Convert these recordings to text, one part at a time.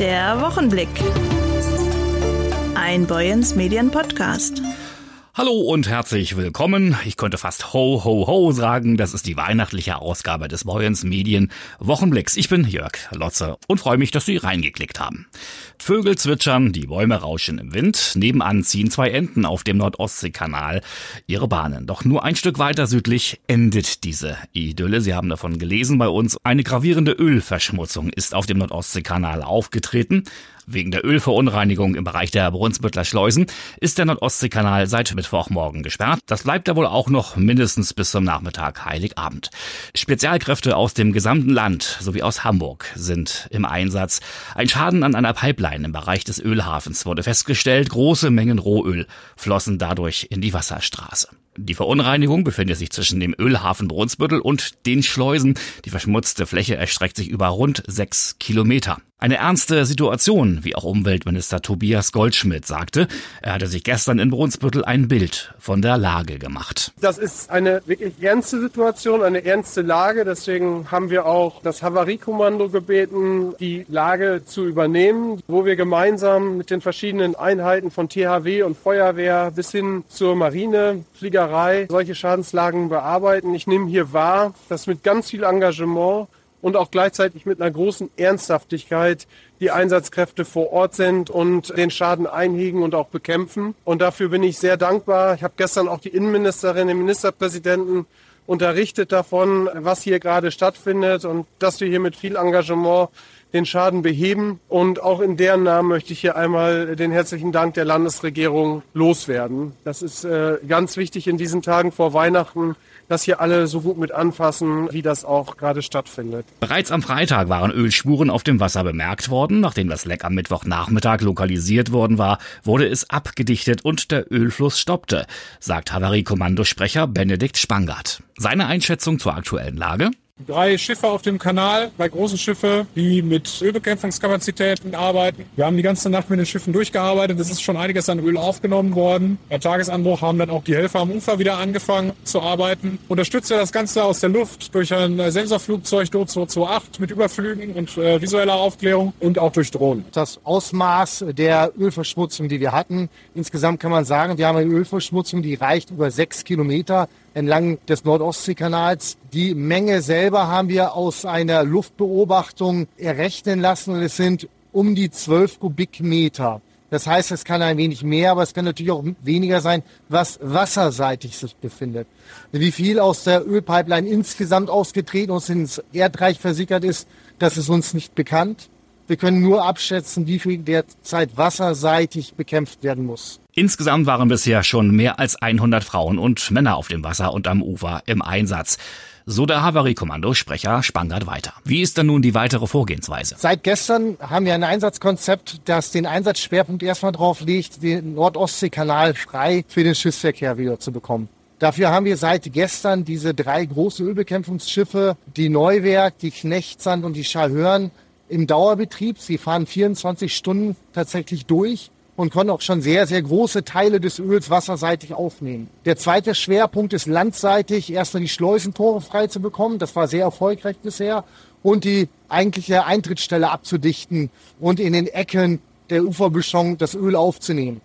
Der Wochenblick. Ein Boyens Medien Podcast. Hallo und herzlich willkommen. Ich könnte fast ho ho ho sagen. Das ist die weihnachtliche Ausgabe des Boyens Medien Wochenblicks. Ich bin Jörg Lotze und freue mich, dass Sie reingeklickt haben. Vögel zwitschern, die Bäume rauschen im Wind. Nebenan ziehen zwei Enten auf dem Nordostseekanal ihre Bahnen. Doch nur ein Stück weiter südlich endet diese Idylle. Sie haben davon gelesen bei uns. Eine gravierende Ölverschmutzung ist auf dem Nordostseekanal aufgetreten. Wegen der Ölverunreinigung im Bereich der Brunsbüttler Schleusen ist der Nordostseekanal seit Mittwochmorgen gesperrt. Das bleibt er wohl auch noch mindestens bis zum Nachmittag Heiligabend. Spezialkräfte aus dem gesamten Land sowie aus Hamburg sind im Einsatz. Ein Schaden an einer Pipeline im Bereich des Ölhafens wurde festgestellt. Große Mengen Rohöl flossen dadurch in die Wasserstraße. Die Verunreinigung befindet sich zwischen dem Ölhafen Brunsbüttel und den Schleusen. Die verschmutzte Fläche erstreckt sich über rund sechs Kilometer. Eine ernste Situation, wie auch Umweltminister Tobias Goldschmidt sagte. Er hatte sich gestern in Brunsbüttel ein Bild von der Lage gemacht. Das ist eine wirklich ernste Situation, eine ernste Lage. Deswegen haben wir auch das Havariekommando gebeten, die Lage zu übernehmen, wo wir gemeinsam mit den verschiedenen Einheiten von THW und Feuerwehr bis hin zur Marine, Fliegerei solche Schadenslagen bearbeiten. Ich nehme hier wahr, dass mit ganz viel Engagement und auch gleichzeitig mit einer großen Ernsthaftigkeit die Einsatzkräfte vor Ort sind und den Schaden einhegen und auch bekämpfen. Und dafür bin ich sehr dankbar. Ich habe gestern auch die Innenministerin, den Ministerpräsidenten unterrichtet davon, was hier gerade stattfindet und dass wir hier mit viel Engagement den Schaden beheben. Und auch in deren Namen möchte ich hier einmal den herzlichen Dank der Landesregierung loswerden. Das ist äh, ganz wichtig in diesen Tagen vor Weihnachten, dass hier alle so gut mit anfassen, wie das auch gerade stattfindet. Bereits am Freitag waren Ölspuren auf dem Wasser bemerkt worden. Nachdem das Leck am Mittwochnachmittag lokalisiert worden war, wurde es abgedichtet und der Ölfluss stoppte, sagt Havariekommandosprecher Benedikt Spangart. Seine Einschätzung zur aktuellen Lage? Drei Schiffe auf dem Kanal, drei große Schiffe, die mit Ölbekämpfungskapazitäten arbeiten. Wir haben die ganze Nacht mit den Schiffen durchgearbeitet. Es ist schon einiges an Öl aufgenommen worden. Bei Tagesanbruch haben dann auch die Helfer am Ufer wieder angefangen zu arbeiten. Unterstütze das Ganze aus der Luft durch ein Sensorflugzeug DO 228 mit Überflügen und äh, visueller Aufklärung und auch durch Drohnen. Das Ausmaß der Ölverschmutzung, die wir hatten, insgesamt kann man sagen, wir haben eine Ölverschmutzung, die reicht über sechs Kilometer entlang des Nordostseekanals. Die Menge selber haben wir aus einer Luftbeobachtung errechnen lassen und es sind um die zwölf Kubikmeter. Das heißt, es kann ein wenig mehr, aber es kann natürlich auch weniger sein, was wasserseitig sich befindet. Wie viel aus der Ölpipeline insgesamt ausgetreten und ins Erdreich versickert ist, das ist uns nicht bekannt. Wir können nur abschätzen, wie viel derzeit wasserseitig bekämpft werden muss. Insgesamt waren bisher schon mehr als 100 Frauen und Männer auf dem Wasser und am Ufer im Einsatz. So der Havariekommando-Sprecher Spangert weiter. Wie ist dann nun die weitere Vorgehensweise? Seit gestern haben wir ein Einsatzkonzept, das den Einsatzschwerpunkt erstmal drauf legt, den Nordostseekanal frei für den Schiffsverkehr wieder zu bekommen. Dafür haben wir seit gestern diese drei großen Ölbekämpfungsschiffe, die Neuwerk, die Knechtsand und die Scharhörn, im Dauerbetrieb. Sie fahren 24 Stunden tatsächlich durch und können auch schon sehr, sehr große Teile des Öls wasserseitig aufnehmen. Der zweite Schwerpunkt ist landseitig, erstmal die Schleusentore frei zu bekommen. Das war sehr erfolgreich bisher. Und die eigentliche Eintrittsstelle abzudichten und in den Ecken der Uferböschung das Öl aufzunehmen.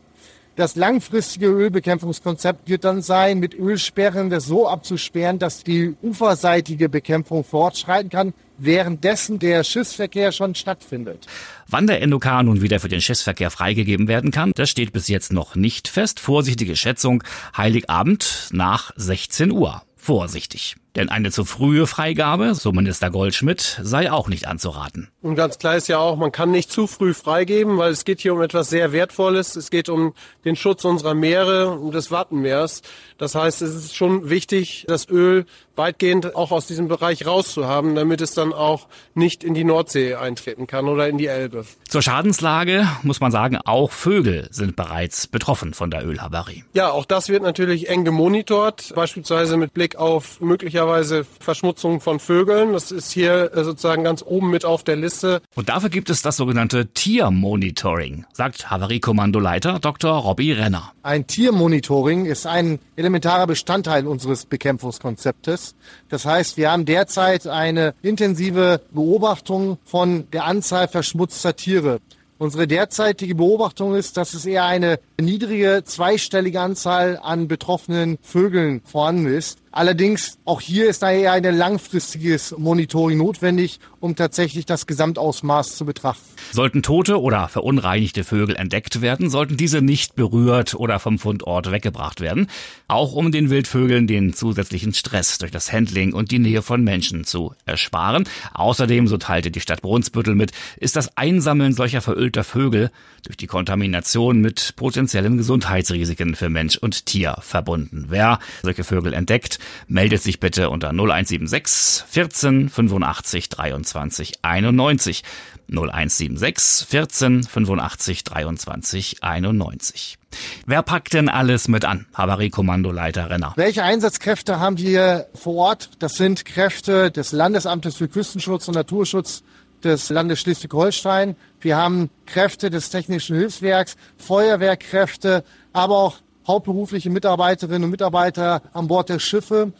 Das langfristige Ölbekämpfungskonzept wird dann sein, mit Ölsperren das so abzusperren, dass die uferseitige Bekämpfung fortschreiten kann, währenddessen der Schiffsverkehr schon stattfindet. Wann der NOK nun wieder für den Schiffsverkehr freigegeben werden kann, das steht bis jetzt noch nicht fest. Vorsichtige Schätzung, Heiligabend nach 16 Uhr. Vorsichtig. Denn eine zu frühe Freigabe, so Minister Goldschmidt, sei auch nicht anzuraten. Und ganz klar ist ja auch, man kann nicht zu früh freigeben, weil es geht hier um etwas sehr Wertvolles. Es geht um den Schutz unserer Meere und des Wattenmeers. Das heißt, es ist schon wichtig, das Öl weitgehend auch aus diesem Bereich rauszuhaben, damit es dann auch nicht in die Nordsee eintreten kann oder in die Elbe. Zur Schadenslage muss man sagen, auch Vögel sind bereits betroffen von der Ölhavarie. Ja, auch das wird natürlich eng gemonitort, beispielsweise mit Blick auf mögliche möglicherweise Verschmutzung von Vögeln. Das ist hier äh, sozusagen ganz oben mit auf der Liste. Und dafür gibt es das sogenannte Tiermonitoring, sagt Havariekommandoleiter Dr. Robbie Renner. Ein Tiermonitoring ist ein elementarer Bestandteil unseres Bekämpfungskonzeptes. Das heißt, wir haben derzeit eine intensive Beobachtung von der Anzahl verschmutzter Tiere. Unsere derzeitige Beobachtung ist, dass es eher eine niedrige zweistellige Anzahl an betroffenen Vögeln vorhanden ist. Allerdings auch hier ist daher ein langfristiges Monitoring notwendig, um tatsächlich das Gesamtausmaß zu betrachten. Sollten tote oder verunreinigte Vögel entdeckt werden, sollten diese nicht berührt oder vom Fundort weggebracht werden, auch um den Wildvögeln den zusätzlichen Stress durch das Handling und die Nähe von Menschen zu ersparen. Außerdem, so teilte die Stadt Brunsbüttel mit, ist das Einsammeln solcher verölter Vögel durch die Kontamination mit potenziellen Gesundheitsrisiken für Mensch und Tier verbunden. Wer solche Vögel entdeckt, meldet sich bitte unter 0176 14 85 23 91. 0176 14 85 23 91. Wer packt denn alles mit an? Havariekommandoleiter Renner. Welche Einsatzkräfte haben wir vor Ort? Das sind Kräfte des Landesamtes für Küstenschutz und Naturschutz des Landes Schleswig-Holstein. Wir haben Kräfte des Technischen Hilfswerks, Feuerwehrkräfte, aber auch hauptberufliche Mitarbeiterinnen und Mitarbeiter an Bord der Schiffe.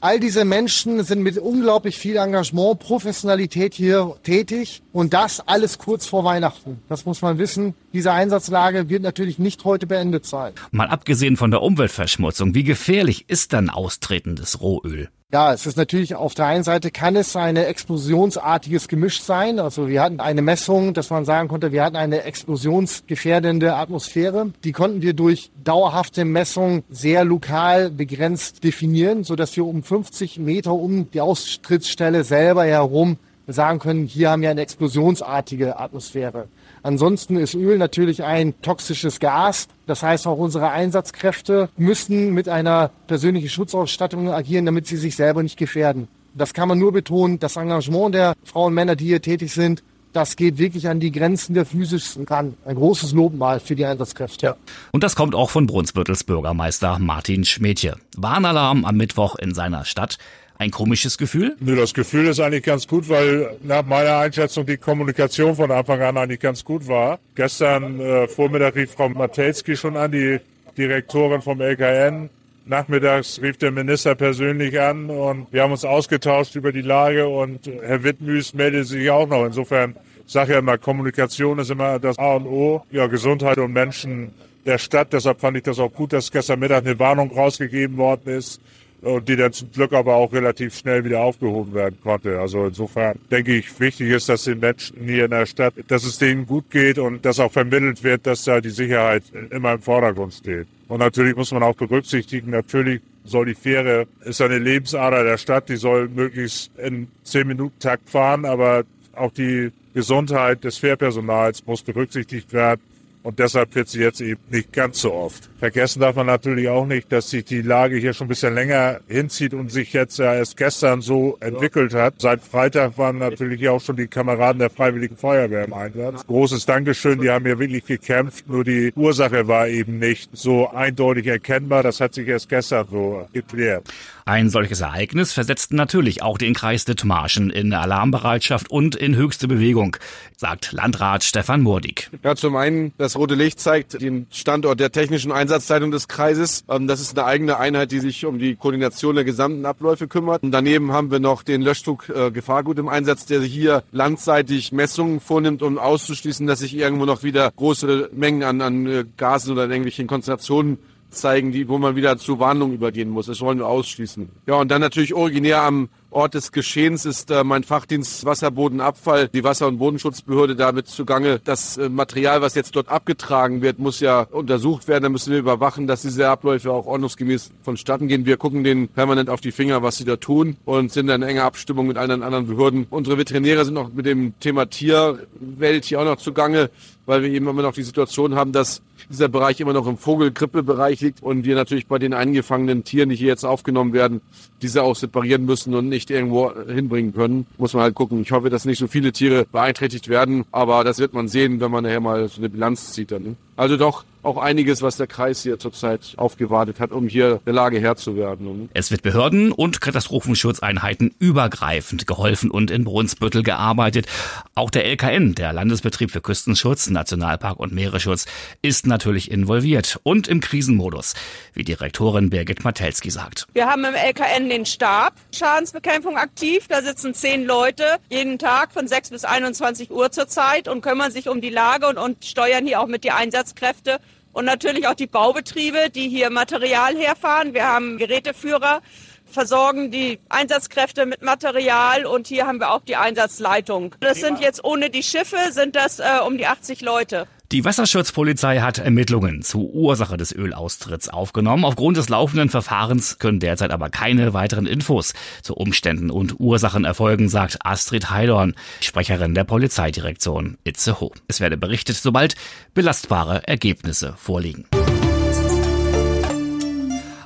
All diese Menschen sind mit unglaublich viel Engagement, Professionalität hier tätig und das alles kurz vor Weihnachten. Das muss man wissen. Diese Einsatzlage wird natürlich nicht heute beendet sein. Mal abgesehen von der Umweltverschmutzung, wie gefährlich ist dann austretendes Rohöl? Ja, es ist natürlich auf der einen Seite kann es ein explosionsartiges Gemisch sein. Also wir hatten eine Messung, dass man sagen konnte, wir hatten eine explosionsgefährdende Atmosphäre. Die konnten wir durch dauerhafte Messung sehr lokal begrenzt definieren, so dass wir um 50 Meter um die Austrittsstelle selber herum sagen können, hier haben wir eine explosionsartige Atmosphäre. Ansonsten ist Öl natürlich ein toxisches Gas. Das heißt, auch unsere Einsatzkräfte müssen mit einer persönlichen Schutzausstattung agieren, damit sie sich selber nicht gefährden. Das kann man nur betonen. Das Engagement der Frauen und Männer, die hier tätig sind, das geht wirklich an die Grenzen der physischen ran. Ein großes Lob mal für die Einsatzkräfte. Ja. Und das kommt auch von Brunsbüttels Bürgermeister Martin Schmedje. Warnalarm am Mittwoch in seiner Stadt. Ein komisches Gefühl? Nö, das Gefühl ist eigentlich ganz gut, weil nach meiner Einschätzung die Kommunikation von Anfang an eigentlich ganz gut war. Gestern äh, Vormittag rief Frau Matelski schon an, die Direktorin vom LKN. Nachmittags rief der Minister persönlich an und wir haben uns ausgetauscht über die Lage und Herr Wittmüß meldete sich auch noch. Insofern sage ja immer, Kommunikation ist immer das A und O. Ja, Gesundheit und Menschen der Stadt. Deshalb fand ich das auch gut, dass gestern Mittag eine Warnung rausgegeben worden ist und die dann zum Glück aber auch relativ schnell wieder aufgehoben werden konnte. Also insofern denke ich, wichtig ist, dass den Menschen hier in der Stadt, dass es denen gut geht und dass auch vermittelt wird, dass da die Sicherheit immer im Vordergrund steht. Und natürlich muss man auch berücksichtigen, natürlich soll die Fähre, ist eine Lebensader der Stadt, die soll möglichst in zehn Minuten Takt fahren, aber auch die Gesundheit des Fährpersonals muss berücksichtigt werden. Und deshalb wird sie jetzt eben nicht ganz so oft. Vergessen darf man natürlich auch nicht, dass sich die Lage hier schon ein bisschen länger hinzieht und sich jetzt ja erst gestern so entwickelt hat. Seit Freitag waren natürlich auch schon die Kameraden der Freiwilligen Feuerwehr im Einsatz. Großes Dankeschön, die haben hier wirklich gekämpft. Nur die Ursache war eben nicht so eindeutig erkennbar. Das hat sich erst gestern so geklärt. Ein solches Ereignis versetzt natürlich auch den Kreis Dithmarschen in Alarmbereitschaft und in höchste Bewegung, sagt Landrat Stefan Murdig. Ja, zum einen, das rote Licht zeigt den Standort der technischen Einsatzzeitung des Kreises. Ähm, das ist eine eigene Einheit, die sich um die Koordination der gesamten Abläufe kümmert. Und daneben haben wir noch den Löschzug äh, Gefahrgut im Einsatz, der hier landseitig Messungen vornimmt, um auszuschließen, dass sich irgendwo noch wieder große Mengen an, an äh, Gasen oder irgendwelchen Konzentrationen zeigen, die, wo man wieder zu Warnung übergehen muss. Das wollen wir ausschließen. Ja, und dann natürlich originär am Ort des Geschehens ist äh, mein Fachdienst Wasserbodenabfall, die Wasser- und Bodenschutzbehörde damit zugange. Das äh, Material, was jetzt dort abgetragen wird, muss ja untersucht werden. Da müssen wir überwachen, dass diese Abläufe auch ordnungsgemäß vonstatten gehen. Wir gucken denen permanent auf die Finger, was sie da tun und sind in enger Abstimmung mit allen anderen Behörden. Unsere Veterinäre sind noch mit dem Thema Tierwelt hier auch noch zugange, weil wir eben immer noch die Situation haben, dass dieser Bereich immer noch im Vogelgrippebereich liegt und wir natürlich bei den eingefangenen Tieren, die hier jetzt aufgenommen werden, diese auch separieren müssen und nicht irgendwo hinbringen können. Muss man halt gucken. Ich hoffe, dass nicht so viele Tiere beeinträchtigt werden, aber das wird man sehen, wenn man nachher mal so eine Bilanz zieht dann. Ne? Also doch auch einiges, was der Kreis hier zurzeit aufgewartet hat, um hier der Lage Herr zu werden. Es wird Behörden und Katastrophenschutzeinheiten übergreifend geholfen und in Brunsbüttel gearbeitet. Auch der LKN, der Landesbetrieb für Küstenschutz, Nationalpark und Meeresschutz, ist natürlich involviert und im Krisenmodus, wie Direktorin Birgit Matelski sagt. Wir haben im LKN den Stab Schadensbekämpfung aktiv. Da sitzen zehn Leute jeden Tag von 6 bis 21 Uhr zurzeit und kümmern sich um die Lage und, und steuern hier auch mit die Einsatzkräfte und natürlich auch die Baubetriebe, die hier Material herfahren. Wir haben Geräteführer, versorgen die Einsatzkräfte mit Material und hier haben wir auch die Einsatzleitung. Das sind jetzt ohne die Schiffe sind das äh, um die 80 Leute. Die Wasserschutzpolizei hat Ermittlungen zur Ursache des Ölaustritts aufgenommen. Aufgrund des laufenden Verfahrens können derzeit aber keine weiteren Infos zu Umständen und Ursachen erfolgen, sagt Astrid Heidorn, Sprecherin der Polizeidirektion Itzehoe. Es werde berichtet, sobald belastbare Ergebnisse vorliegen.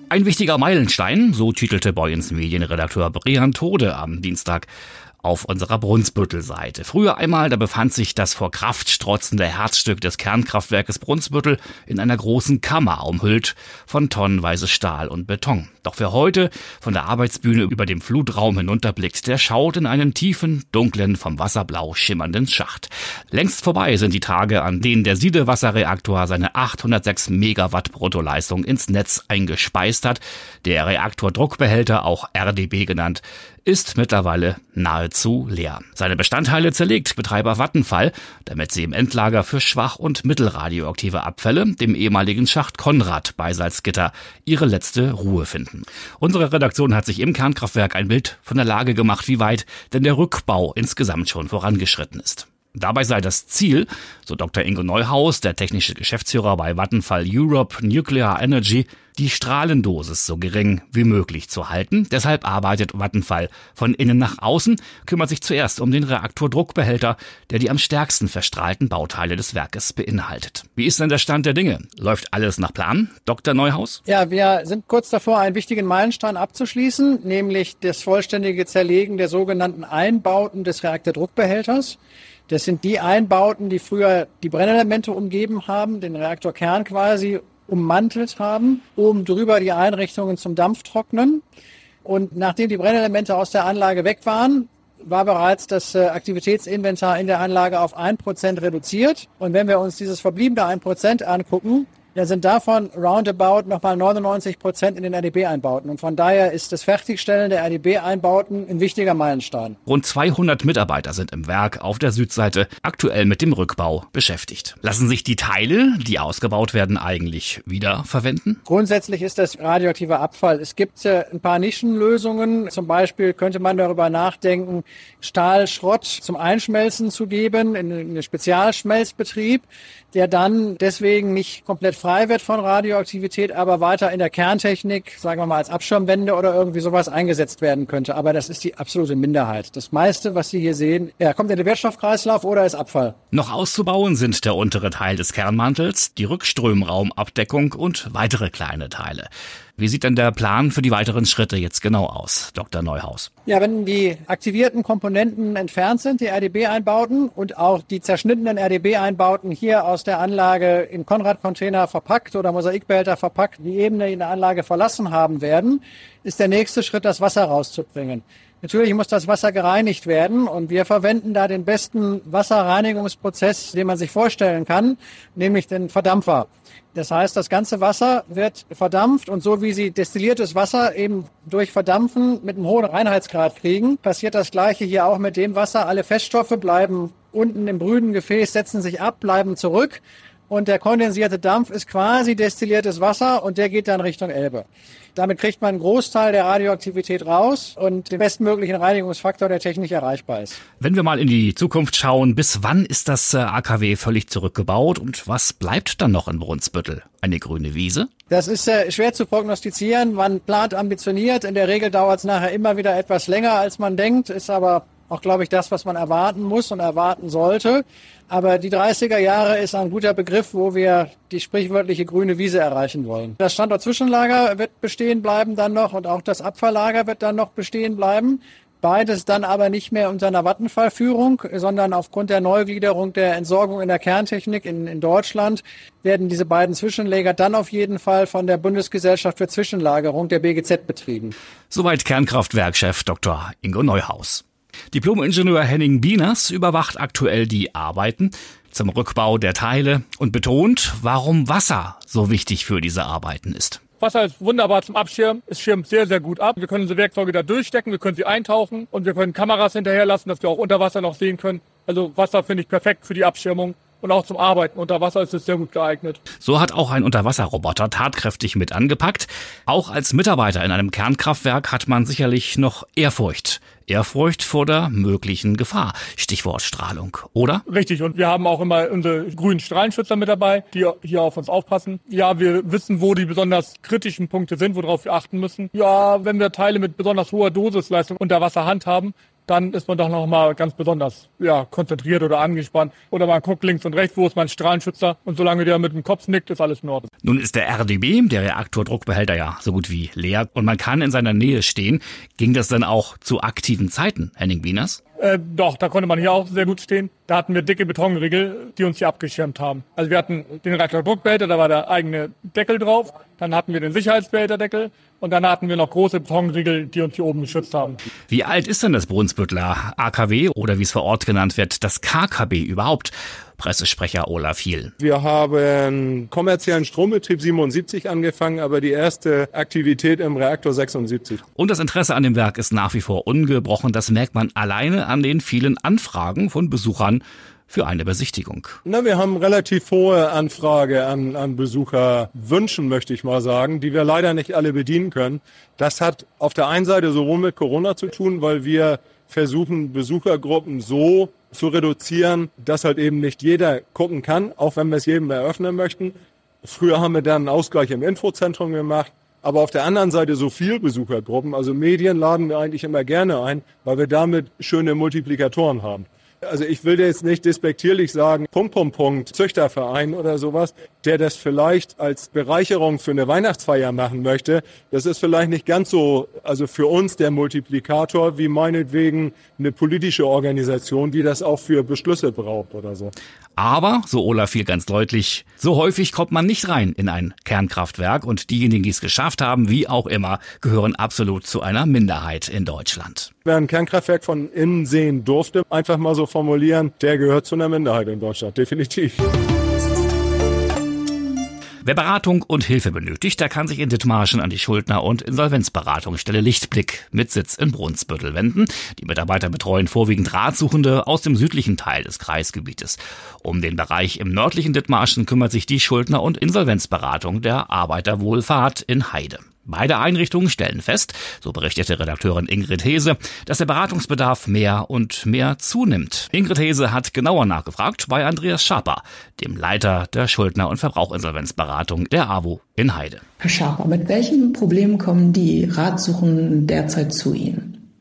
Ein wichtiger Meilenstein, so titelte Boyens Medienredakteur Brian Tode am Dienstag auf unserer Brunsbüttel-Seite. Früher einmal, da befand sich das vor Kraft strotzende Herzstück des Kernkraftwerkes Brunsbüttel in einer großen Kammer umhüllt von tonnenweise Stahl und Beton. Doch wer heute von der Arbeitsbühne über dem Flutraum hinunterblickt, der schaut in einen tiefen, dunklen, vom Wasserblau schimmernden Schacht. Längst vorbei sind die Tage, an denen der Siedewasserreaktor seine 806 Megawatt Bruttoleistung ins Netz eingespeist hat. Der Reaktordruckbehälter, auch RDB genannt, ist mittlerweile nahezu leer. Seine Bestandteile zerlegt Betreiber Vattenfall, damit sie im Endlager für schwach- und mittelradioaktive Abfälle, dem ehemaligen Schacht Konrad bei Salzgitter, ihre letzte Ruhe finden. Unsere Redaktion hat sich im Kernkraftwerk ein Bild von der Lage gemacht, wie weit denn der Rückbau insgesamt schon vorangeschritten ist. Dabei sei das Ziel, so Dr. Ingo Neuhaus, der technische Geschäftsführer bei Vattenfall Europe Nuclear Energy, die Strahlendosis so gering wie möglich zu halten. Deshalb arbeitet Vattenfall von innen nach außen, kümmert sich zuerst um den Reaktordruckbehälter, der die am stärksten verstrahlten Bauteile des Werkes beinhaltet. Wie ist denn der Stand der Dinge? Läuft alles nach Plan, Dr. Neuhaus? Ja, wir sind kurz davor, einen wichtigen Meilenstein abzuschließen, nämlich das vollständige Zerlegen der sogenannten Einbauten des Reaktordruckbehälters. Das sind die Einbauten, die früher die Brennelemente umgeben haben, den Reaktorkern quasi ummantelt haben, oben drüber die Einrichtungen zum Dampftrocknen. Und nachdem die Brennelemente aus der Anlage weg waren, war bereits das äh, Aktivitätsinventar in der Anlage auf ein Prozent reduziert. Und wenn wir uns dieses verbliebene ein Prozent angucken, ja, sind davon roundabout nochmal 99 Prozent in den RDB-Einbauten. Und von daher ist das Fertigstellen der RDB-Einbauten ein wichtiger Meilenstein. Rund 200 Mitarbeiter sind im Werk auf der Südseite aktuell mit dem Rückbau beschäftigt. Lassen sich die Teile, die ausgebaut werden, eigentlich wiederverwenden? Grundsätzlich ist das radioaktiver Abfall. Es gibt äh, ein paar Nischenlösungen. Zum Beispiel könnte man darüber nachdenken, Stahlschrott zum Einschmelzen zu geben in einen Spezialschmelzbetrieb, der dann deswegen nicht komplett frei wird von Radioaktivität, aber weiter in der Kerntechnik, sagen wir mal als Abschirmwände oder irgendwie sowas eingesetzt werden könnte. Aber das ist die absolute Minderheit. Das meiste, was Sie hier sehen, ja, kommt in den Wertstoffkreislauf oder ist Abfall. Noch auszubauen sind der untere Teil des Kernmantels, die Rückströmraumabdeckung und weitere kleine Teile. Wie sieht denn der Plan für die weiteren Schritte jetzt genau aus, Dr. Neuhaus? Ja, wenn die aktivierten Komponenten entfernt sind, die RDB-Einbauten und auch die zerschnittenen RDB-Einbauten hier aus der Anlage in Konrad-Container verpackt oder Mosaikbehälter verpackt, die Ebene in der Anlage verlassen haben werden, ist der nächste Schritt, das Wasser rauszubringen. Natürlich muss das Wasser gereinigt werden und wir verwenden da den besten Wasserreinigungsprozess, den man sich vorstellen kann, nämlich den Verdampfer. Das heißt, das ganze Wasser wird verdampft und so wie Sie destilliertes Wasser eben durch Verdampfen mit einem hohen Reinheitsgrad kriegen, passiert das Gleiche hier auch mit dem Wasser. Alle Feststoffe bleiben unten im brüden Gefäß, setzen sich ab, bleiben zurück und der kondensierte Dampf ist quasi destilliertes Wasser und der geht dann Richtung Elbe. Damit kriegt man einen Großteil der Radioaktivität raus und den bestmöglichen Reinigungsfaktor, der technisch erreichbar ist. Wenn wir mal in die Zukunft schauen, bis wann ist das äh, AKW völlig zurückgebaut und was bleibt dann noch in Brunsbüttel? Eine grüne Wiese? Das ist äh, schwer zu prognostizieren. Man plant ambitioniert. In der Regel dauert es nachher immer wieder etwas länger, als man denkt, ist aber auch, glaube ich, das, was man erwarten muss und erwarten sollte. Aber die 30er Jahre ist ein guter Begriff, wo wir die sprichwörtliche grüne Wiese erreichen wollen. Das Standort Zwischenlager wird bestehen bleiben dann noch und auch das Abfalllager wird dann noch bestehen bleiben. Beides dann aber nicht mehr unter einer Vattenfall-Führung, sondern aufgrund der Neugliederung der Entsorgung in der Kerntechnik in, in Deutschland werden diese beiden Zwischenlager dann auf jeden Fall von der Bundesgesellschaft für Zwischenlagerung der BGZ betrieben. Soweit Kernkraftwerkchef Dr. Ingo Neuhaus. Diplom-Ingenieur Henning Bieners überwacht aktuell die Arbeiten zum Rückbau der Teile und betont, warum Wasser so wichtig für diese Arbeiten ist. Wasser ist wunderbar zum Abschirmen. Es schirmt sehr, sehr gut ab. Wir können unsere Werkzeuge da durchstecken, wir können sie eintauchen und wir können Kameras hinterherlassen, dass wir auch unter Wasser noch sehen können. Also Wasser finde ich perfekt für die Abschirmung und auch zum Arbeiten unter Wasser ist es sehr gut geeignet. So hat auch ein Unterwasserroboter tatkräftig mit angepackt. Auch als Mitarbeiter in einem Kernkraftwerk hat man sicherlich noch Ehrfurcht. Ehrfurcht vor der möglichen Gefahr. Stichwort Strahlung, oder? Richtig, und wir haben auch immer unsere grünen Strahlenschützer mit dabei, die hier auf uns aufpassen. Ja, wir wissen, wo die besonders kritischen Punkte sind, worauf wir achten müssen. Ja, wenn wir Teile mit besonders hoher Dosisleistung unter Wasser handhaben, dann ist man doch noch mal ganz besonders ja, konzentriert oder angespannt. Oder man guckt links und rechts, wo ist mein Strahlenschützer und solange der mit dem Kopf nickt, ist alles in Ordnung. Nun ist der RDB, der Reaktordruckbehälter, ja so gut wie leer und man kann in seiner Nähe stehen. Ging das dann auch zu aktiven Zeiten, Henning Wieners? Äh, doch, da konnte man hier auch sehr gut stehen. Da hatten wir dicke Betonriegel, die uns hier abgeschirmt haben. Also wir hatten den Reaktordruckbehälter, da war der eigene Deckel drauf. Dann hatten wir den Sicherheitsbehälterdeckel und dann hatten wir noch große Betonriegel, die uns hier oben geschützt haben. Wie alt ist denn das Brunsbüttler AKW oder wie es vor Ort genannt wird, das KKB überhaupt? Pressesprecher Olaf Hiel. Wir haben kommerziellen Strombetrieb 77 angefangen, aber die erste Aktivität im Reaktor 76. Und das Interesse an dem Werk ist nach wie vor ungebrochen. Das merkt man alleine an den vielen Anfragen von Besuchern für eine Besichtigung. Na, wir haben relativ hohe Anfrage an, an Besucherwünschen, möchte ich mal sagen, die wir leider nicht alle bedienen können. Das hat auf der einen Seite sowohl mit Corona zu tun, weil wir versuchen, Besuchergruppen so zu reduzieren, dass halt eben nicht jeder gucken kann, auch wenn wir es jedem eröffnen möchten. Früher haben wir dann einen Ausgleich im Infozentrum gemacht. Aber auf der anderen Seite so viel Besuchergruppen, also Medien laden wir eigentlich immer gerne ein, weil wir damit schöne Multiplikatoren haben. Also ich will jetzt nicht despektierlich sagen, Punkt, Punkt, Punkt, Züchterverein oder sowas, der das vielleicht als Bereicherung für eine Weihnachtsfeier machen möchte. Das ist vielleicht nicht ganz so, also für uns der Multiplikator, wie meinetwegen eine politische Organisation, die das auch für Beschlüsse braucht oder so. Aber, so Olaf viel ganz deutlich, so häufig kommt man nicht rein in ein Kernkraftwerk und diejenigen, die es geschafft haben, wie auch immer, gehören absolut zu einer Minderheit in Deutschland. Wer ein Kernkraftwerk von innen sehen durfte, einfach mal so formulieren, der gehört zu einer Minderheit in Deutschland, definitiv. Wer Beratung und Hilfe benötigt, der kann sich in Dithmarschen an die Schuldner- und Insolvenzberatungsstelle Lichtblick mit Sitz in Brunsbüttel wenden. Die Mitarbeiter betreuen vorwiegend Ratsuchende aus dem südlichen Teil des Kreisgebietes. Um den Bereich im nördlichen Dithmarschen kümmert sich die Schuldner- und Insolvenzberatung der Arbeiterwohlfahrt in Heide. Beide Einrichtungen stellen fest, so berichtete Redakteurin Ingrid Hese, dass der Beratungsbedarf mehr und mehr zunimmt. Ingrid Hese hat genauer nachgefragt bei Andreas Schaper, dem Leiter der Schuldner- und Verbrauchinsolvenzberatung der AWO in Heide. Herr Schaper, mit welchen Problemen kommen die Ratsuchenden derzeit zu Ihnen?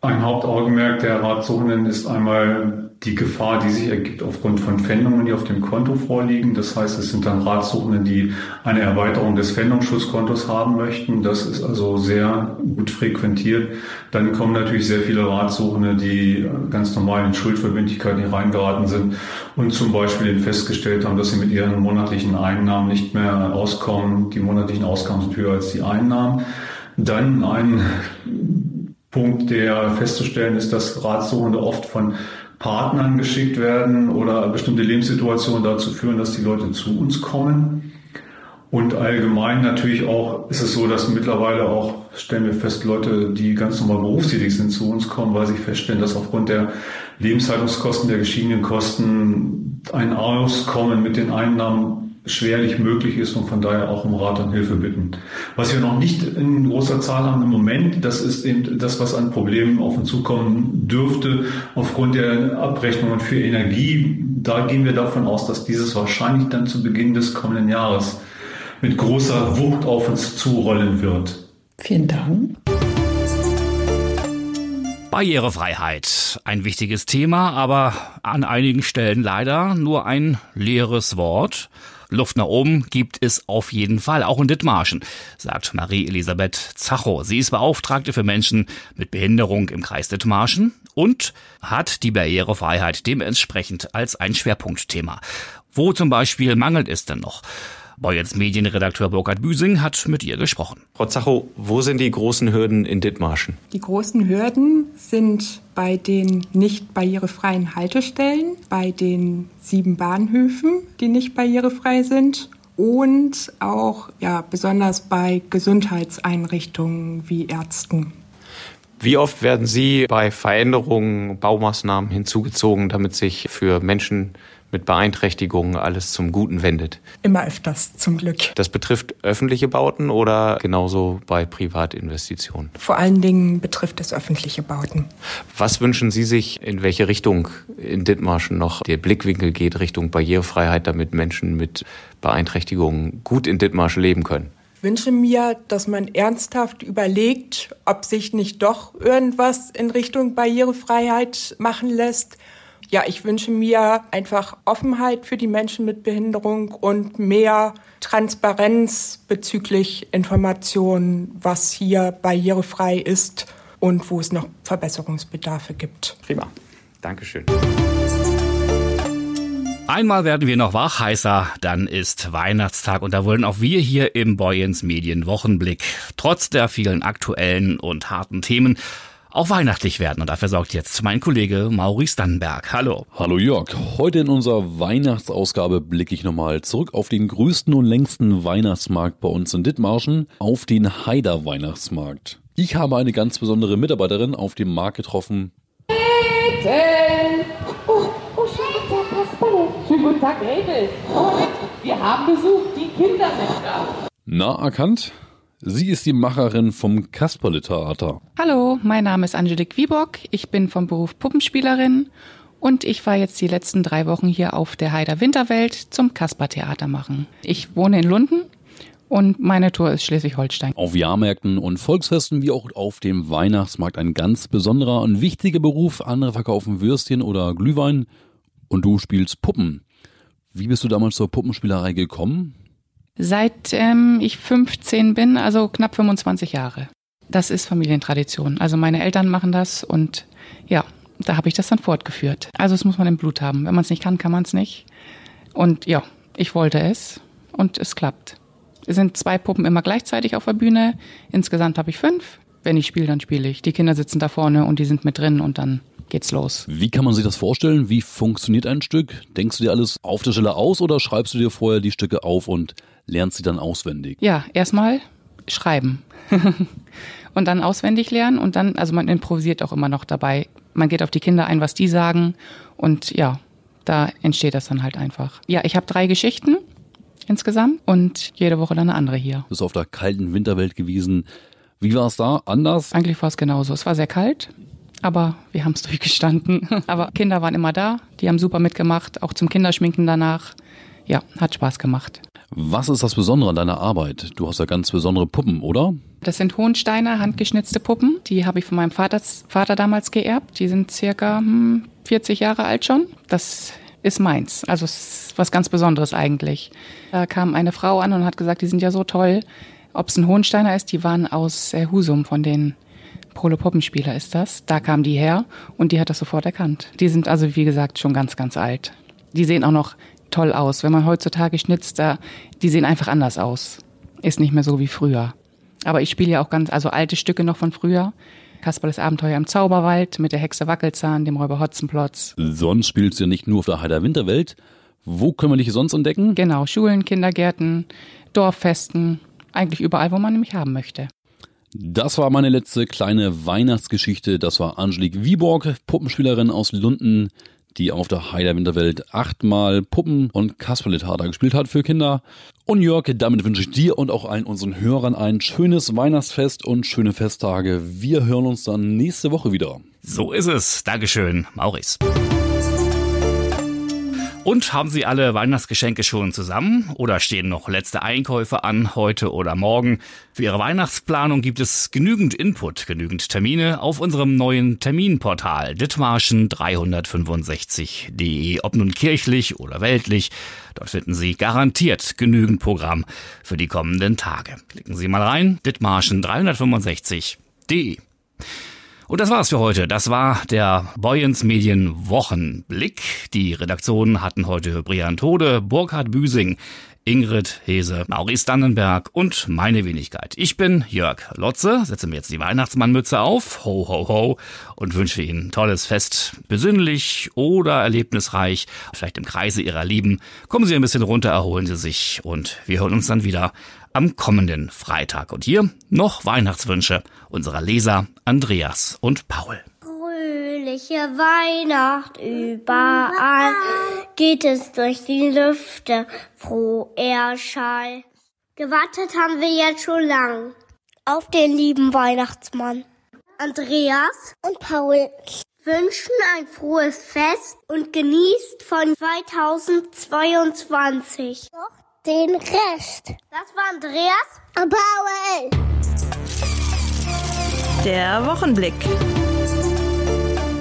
Ein Hauptaugenmerk der Ratsuchenden ist einmal die Gefahr, die sich ergibt aufgrund von Pfändungen, die auf dem Konto vorliegen. Das heißt, es sind dann Ratsuchende, die eine Erweiterung des Pfändungsschutzkontos haben möchten. Das ist also sehr gut frequentiert. Dann kommen natürlich sehr viele Ratsuchende, die ganz normal in Schuldverbindlichkeiten reingeraten sind und zum Beispiel festgestellt haben, dass sie mit ihren monatlichen Einnahmen nicht mehr auskommen. Die monatlichen Ausgaben sind höher als die Einnahmen. Dann ein Punkt, der festzustellen ist, dass Ratsuchende oft von Partnern geschickt werden oder bestimmte Lebenssituationen dazu führen, dass die Leute zu uns kommen. Und allgemein natürlich auch ist es so, dass mittlerweile auch, stellen wir fest, Leute, die ganz normal berufstätig sind, zu uns kommen, weil sie feststellen, dass aufgrund der Lebenshaltungskosten, der geschiedenen Kosten ein Auskommen mit den Einnahmen schwerlich möglich ist und von daher auch um Rat und Hilfe bitten. Was wir noch nicht in großer Zahl haben im Moment, das ist eben das, was an Problemen auf uns zukommen dürfte aufgrund der Abrechnungen für Energie. Da gehen wir davon aus, dass dieses wahrscheinlich dann zu Beginn des kommenden Jahres mit großer Wucht auf uns zurollen wird. Vielen Dank. Barrierefreiheit. Ein wichtiges Thema, aber an einigen Stellen leider nur ein leeres Wort. Luft nach oben gibt es auf jeden Fall, auch in Dithmarschen, sagt Marie-Elisabeth Zacho. Sie ist Beauftragte für Menschen mit Behinderung im Kreis Dithmarschen und hat die Barrierefreiheit dementsprechend als ein Schwerpunktthema. Wo zum Beispiel mangelt es denn noch? Boyens Medienredakteur Burkhard Büsing hat mit ihr gesprochen. Frau Zacho, wo sind die großen Hürden in Dithmarschen? Die großen Hürden sind bei den nicht barrierefreien Haltestellen, bei den sieben Bahnhöfen, die nicht barrierefrei sind und auch ja, besonders bei Gesundheitseinrichtungen wie Ärzten. Wie oft werden Sie bei Veränderungen, Baumaßnahmen hinzugezogen, damit sich für Menschen mit Beeinträchtigungen alles zum Guten wendet? Immer öfters, zum Glück. Das betrifft öffentliche Bauten oder genauso bei Privatinvestitionen? Vor allen Dingen betrifft es öffentliche Bauten. Was wünschen Sie sich, in welche Richtung in Dithmarschen noch der Blickwinkel geht, Richtung Barrierefreiheit, damit Menschen mit Beeinträchtigungen gut in Dithmarschen leben können? Ich wünsche mir, dass man ernsthaft überlegt, ob sich nicht doch irgendwas in Richtung Barrierefreiheit machen lässt ja, ich wünsche mir einfach Offenheit für die Menschen mit Behinderung und mehr Transparenz bezüglich Informationen, was hier barrierefrei ist und wo es noch Verbesserungsbedarfe gibt. Prima. Dankeschön. Einmal werden wir noch wach, heißer, dann ist Weihnachtstag und da wollen auch wir hier im Boyens Medien Wochenblick trotz der vielen aktuellen und harten Themen auch weihnachtlich werden. Und dafür sorgt jetzt mein Kollege Maurice Dannenberg. Hallo. Hallo Jörg. Heute in unserer Weihnachtsausgabe blicke ich nochmal zurück auf den größten und längsten Weihnachtsmarkt bei uns in Dithmarschen, auf den Haider Weihnachtsmarkt. Ich habe eine ganz besondere Mitarbeiterin auf dem Markt getroffen. Bitte! Oh, oh, schön, Kasperle. Schönen guten Tag, Mädels. Wir haben Besuch, die Kinder sind da. Na, erkannt? Sie ist die Macherin vom Kasperle-Theater. Hallo, mein Name ist Angelique Wiebock. Ich bin vom Beruf Puppenspielerin und ich war jetzt die letzten drei Wochen hier auf der Heider Winterwelt zum Kasper-Theater machen. Ich wohne in Lunden und meine Tour ist Schleswig-Holstein. Auf Jahrmärkten und Volksfesten wie auch auf dem Weihnachtsmarkt ein ganz besonderer und wichtiger Beruf. Andere verkaufen Würstchen oder Glühwein und du spielst Puppen. Wie bist du damals zur Puppenspielerei gekommen? Seit ähm, ich 15 bin, also knapp 25 Jahre. Das ist Familientradition. Also meine Eltern machen das und ja, da habe ich das dann fortgeführt. Also es muss man im Blut haben. Wenn man es nicht kann, kann man es nicht. Und ja, ich wollte es und es klappt. Es sind zwei Puppen immer gleichzeitig auf der Bühne. Insgesamt habe ich fünf. Wenn ich spiele, dann spiele ich. Die Kinder sitzen da vorne und die sind mit drin und dann geht's los. Wie kann man sich das vorstellen? Wie funktioniert ein Stück? Denkst du dir alles auf der Stelle aus oder schreibst du dir vorher die Stücke auf und lernst sie dann auswendig? Ja, erstmal schreiben. und dann auswendig lernen und dann, also man improvisiert auch immer noch dabei. Man geht auf die Kinder ein, was die sagen und ja, da entsteht das dann halt einfach. Ja, ich habe drei Geschichten insgesamt und jede Woche dann eine andere hier. Du bist auf der kalten Winterwelt gewesen. Wie war es da? Anders? Eigentlich war es genauso. Es war sehr kalt, aber wir haben es durchgestanden. aber Kinder waren immer da, die haben super mitgemacht, auch zum Kinderschminken danach. Ja, hat Spaß gemacht. Was ist das Besondere an deiner Arbeit? Du hast ja ganz besondere Puppen, oder? Das sind Hohensteiner, handgeschnitzte Puppen. Die habe ich von meinem Vater, Vater damals geerbt. Die sind circa hm, 40 Jahre alt schon. Das ist meins. Also es ist was ganz Besonderes eigentlich. Da kam eine Frau an und hat gesagt, die sind ja so toll. Ob es ein Hohensteiner ist, die waren aus äh, Husum von den Polo Puppenspieler ist das. Da kam die her und die hat das sofort erkannt. Die sind also, wie gesagt, schon ganz, ganz alt. Die sehen auch noch toll aus. Wenn man heutzutage schnitzt, da, die sehen einfach anders aus. Ist nicht mehr so wie früher. Aber ich spiele ja auch ganz, also alte Stücke noch von früher. Kasperles Abenteuer im Zauberwald mit der Hexe Wackelzahn, dem Räuber Hotzenplotz. Sonst spielst du ja nicht nur auf der Heider Winterwelt. Wo können wir dich sonst entdecken? Genau, Schulen, Kindergärten, Dorffesten, eigentlich überall, wo man mich haben möchte. Das war meine letzte kleine Weihnachtsgeschichte. Das war Angelique Wieborg, Puppenspielerin aus Lunden, die auf der Heider Winterwelt achtmal Puppen- und Kasperletheater gespielt hat für Kinder. Und Jörg, damit wünsche ich dir und auch allen unseren Hörern ein schönes Weihnachtsfest und schöne Festtage. Wir hören uns dann nächste Woche wieder. So ist es. Dankeschön, Maurice. Und haben Sie alle Weihnachtsgeschenke schon zusammen oder stehen noch letzte Einkäufe an heute oder morgen? Für Ihre Weihnachtsplanung gibt es genügend Input, genügend Termine auf unserem neuen Terminportal ditmarschen365.de. Ob nun kirchlich oder weltlich, dort finden Sie garantiert genügend Programm für die kommenden Tage. Klicken Sie mal rein, ditmarschen365.de. Und das war's für heute. Das war der Boyens Medien Wochenblick. Die Redaktionen hatten heute Brian Tode, Burkhard Büsing, Ingrid Hese, Maurice Dannenberg und meine Wenigkeit. Ich bin Jörg Lotze, setze mir jetzt die Weihnachtsmannmütze auf, ho ho ho, und wünsche Ihnen ein tolles Fest, besinnlich oder erlebnisreich, vielleicht im Kreise Ihrer Lieben. Kommen Sie ein bisschen runter, erholen Sie sich und wir hören uns dann wieder am kommenden Freitag. Und hier noch Weihnachtswünsche unserer Leser Andreas und Paul. Fröhliche Weihnacht überall geht es durch die Lüfte, froher Schall. Gewartet haben wir jetzt schon lang auf den lieben Weihnachtsmann. Andreas und Paul wünschen ein frohes Fest und genießt von 2022 noch den Rest. Das war Andreas und Paul. Der Wochenblick.